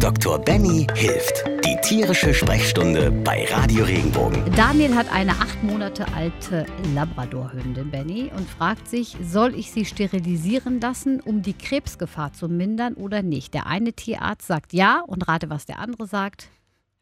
Dr. Benny hilft. Die tierische Sprechstunde bei Radio Regenbogen. Daniel hat eine acht Monate alte Labradorhündin, Benny, und fragt sich, soll ich sie sterilisieren lassen, um die Krebsgefahr zu mindern oder nicht? Der eine Tierarzt sagt ja und rate, was der andere sagt.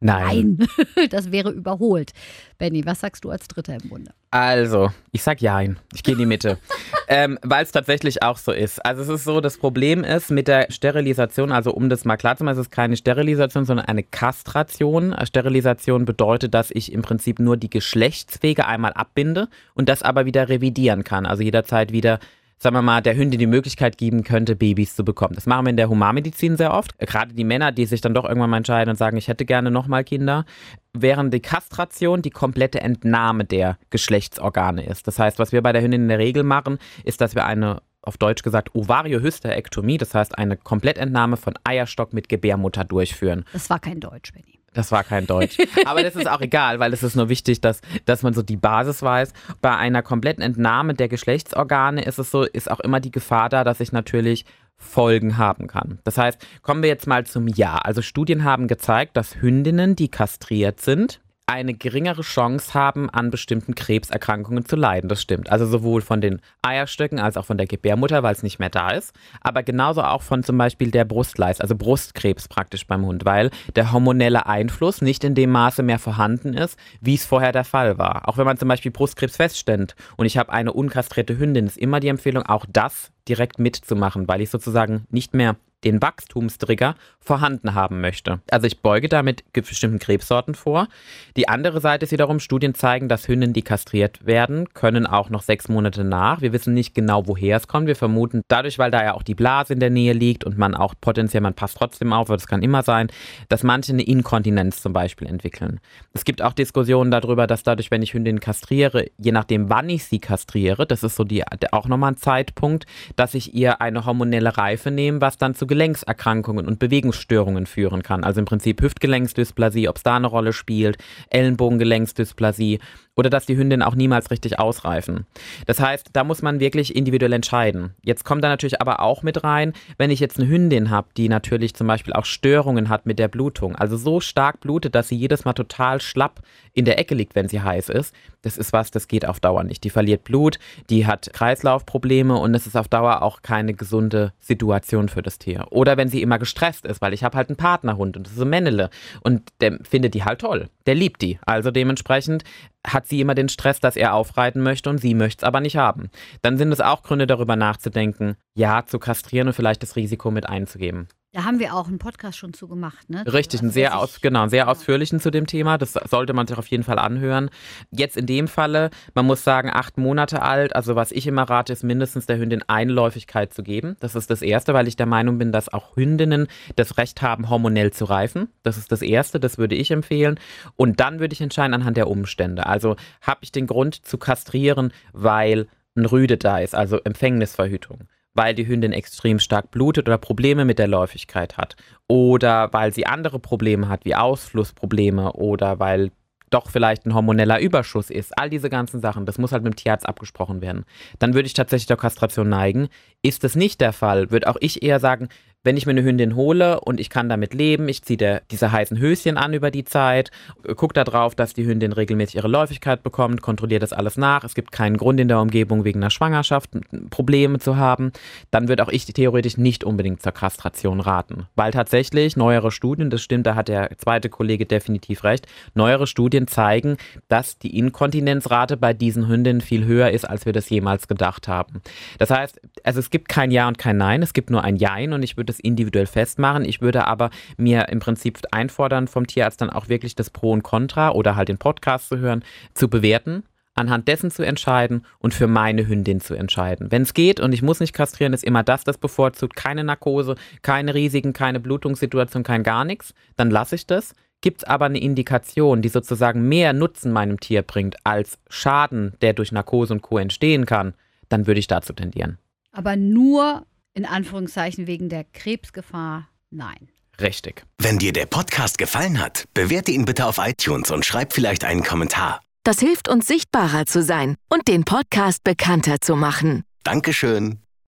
Nein. Nein, das wäre überholt. Benny, was sagst du als Dritter im Bunde? Also, ich sag Jein. Ich gehe in die Mitte. ähm, Weil es tatsächlich auch so ist. Also es ist so, das Problem ist mit der Sterilisation, also um das mal klar zu machen, es ist keine Sterilisation, sondern eine Kastration. Sterilisation bedeutet, dass ich im Prinzip nur die Geschlechtswege einmal abbinde und das aber wieder revidieren kann. Also jederzeit wieder sagen wir mal, der Hündin die Möglichkeit geben könnte, Babys zu bekommen. Das machen wir in der Humanmedizin sehr oft. Gerade die Männer, die sich dann doch irgendwann mal entscheiden und sagen, ich hätte gerne nochmal Kinder, während die Kastration die komplette Entnahme der Geschlechtsorgane ist. Das heißt, was wir bei der Hündin in der Regel machen, ist, dass wir eine auf Deutsch gesagt Ovariohysterektomie, das heißt eine Komplettentnahme von Eierstock mit Gebärmutter durchführen. Das war kein Deutsch, Benny. Das war kein Deutsch. Aber das ist auch egal, weil es ist nur wichtig, dass, dass man so die Basis weiß. Bei einer kompletten Entnahme der Geschlechtsorgane ist es so, ist auch immer die Gefahr da, dass ich natürlich Folgen haben kann. Das heißt, kommen wir jetzt mal zum Ja. Also Studien haben gezeigt, dass Hündinnen, die kastriert sind, eine geringere Chance haben, an bestimmten Krebserkrankungen zu leiden. Das stimmt. Also sowohl von den Eierstöcken als auch von der Gebärmutter, weil es nicht mehr da ist. Aber genauso auch von zum Beispiel der Brustleist, also Brustkrebs praktisch beim Hund, weil der hormonelle Einfluss nicht in dem Maße mehr vorhanden ist, wie es vorher der Fall war. Auch wenn man zum Beispiel Brustkrebs feststellt und ich habe eine unkastrierte Hündin, ist immer die Empfehlung, auch das direkt mitzumachen, weil ich sozusagen nicht mehr den Wachstumstrigger vorhanden haben möchte. Also ich beuge damit bestimmten Krebssorten vor. Die andere Seite ist wiederum, Studien zeigen, dass Hündinnen, die kastriert werden, können auch noch sechs Monate nach. Wir wissen nicht genau, woher es kommt. Wir vermuten dadurch, weil da ja auch die Blase in der Nähe liegt und man auch potenziell, man passt trotzdem auf, aber das kann immer sein, dass manche eine Inkontinenz zum Beispiel entwickeln. Es gibt auch Diskussionen darüber, dass dadurch, wenn ich Hündinnen kastriere, je nachdem, wann ich sie kastriere, das ist so die, auch nochmal ein Zeitpunkt, dass ich ihr eine hormonelle Reife nehme, was dann zu Gelenkserkrankungen und Bewegungsstörungen führen kann. Also im Prinzip Hüftgelenksdysplasie, ob es da eine Rolle spielt, Ellenbogengelenksdysplasie oder dass die Hündinnen auch niemals richtig ausreifen. Das heißt, da muss man wirklich individuell entscheiden. Jetzt kommt da natürlich aber auch mit rein, wenn ich jetzt eine Hündin habe, die natürlich zum Beispiel auch Störungen hat mit der Blutung, also so stark blutet, dass sie jedes Mal total schlapp in der Ecke liegt, wenn sie heiß ist, das ist was, das geht auf Dauer nicht. Die verliert Blut, die hat Kreislaufprobleme und es ist auf Dauer auch keine gesunde Situation für das Tier. Oder wenn sie immer gestresst ist, weil ich habe halt einen Partnerhund und das ist ein Männele und der findet die halt toll. Der liebt die. Also dementsprechend hat sie immer den Stress, dass er aufreiten möchte und sie möchte es aber nicht haben. Dann sind es auch Gründe darüber nachzudenken, ja zu kastrieren und vielleicht das Risiko mit einzugeben. Da haben wir auch einen Podcast schon zu gemacht, ne? Richtig, einen sehr, aus, genau, einen sehr ausführlichen zu dem Thema. Das sollte man sich auf jeden Fall anhören. Jetzt in dem Falle, man muss sagen, acht Monate alt. Also was ich immer rate, ist mindestens der Hündin Einläufigkeit zu geben. Das ist das Erste, weil ich der Meinung bin, dass auch Hündinnen das Recht haben, hormonell zu reifen. Das ist das Erste, das würde ich empfehlen. Und dann würde ich entscheiden anhand der Umstände. Also habe ich den Grund zu kastrieren, weil ein Rüde da ist, also Empfängnisverhütung weil die Hündin extrem stark blutet oder Probleme mit der Läufigkeit hat oder weil sie andere Probleme hat, wie Ausflussprobleme oder weil doch vielleicht ein hormoneller Überschuss ist. All diese ganzen Sachen, das muss halt mit dem Tierarzt abgesprochen werden. Dann würde ich tatsächlich der Kastration neigen. Ist das nicht der Fall, würde auch ich eher sagen, wenn ich mir eine Hündin hole und ich kann damit leben, ich ziehe diese heißen Höschen an über die Zeit, gucke darauf, dass die Hündin regelmäßig ihre Läufigkeit bekommt, kontrolliere das alles nach. Es gibt keinen Grund in der Umgebung wegen einer Schwangerschaft Probleme zu haben. Dann würde auch ich theoretisch nicht unbedingt zur Kastration raten. Weil tatsächlich neuere Studien, das stimmt, da hat der zweite Kollege definitiv recht, neuere Studien zeigen, dass die Inkontinenzrate bei diesen Hündinnen viel höher ist, als wir das jemals gedacht haben. Das heißt, also es gibt kein Ja und kein Nein, es gibt nur ein Jein und ich würde das individuell festmachen. Ich würde aber mir im Prinzip einfordern vom Tierarzt dann auch wirklich das Pro und Contra oder halt den Podcast zu hören, zu bewerten anhand dessen zu entscheiden und für meine Hündin zu entscheiden. Wenn es geht und ich muss nicht kastrieren, ist immer das, das bevorzugt. Keine Narkose, keine Risiken, keine Blutungssituation, kein gar nichts. Dann lasse ich das. Gibt es aber eine Indikation, die sozusagen mehr Nutzen meinem Tier bringt als Schaden, der durch Narkose und Co. entstehen kann, dann würde ich dazu tendieren. Aber nur in Anführungszeichen wegen der Krebsgefahr, nein. Richtig. Wenn dir der Podcast gefallen hat, bewerte ihn bitte auf iTunes und schreib vielleicht einen Kommentar. Das hilft uns sichtbarer zu sein und den Podcast bekannter zu machen. Dankeschön.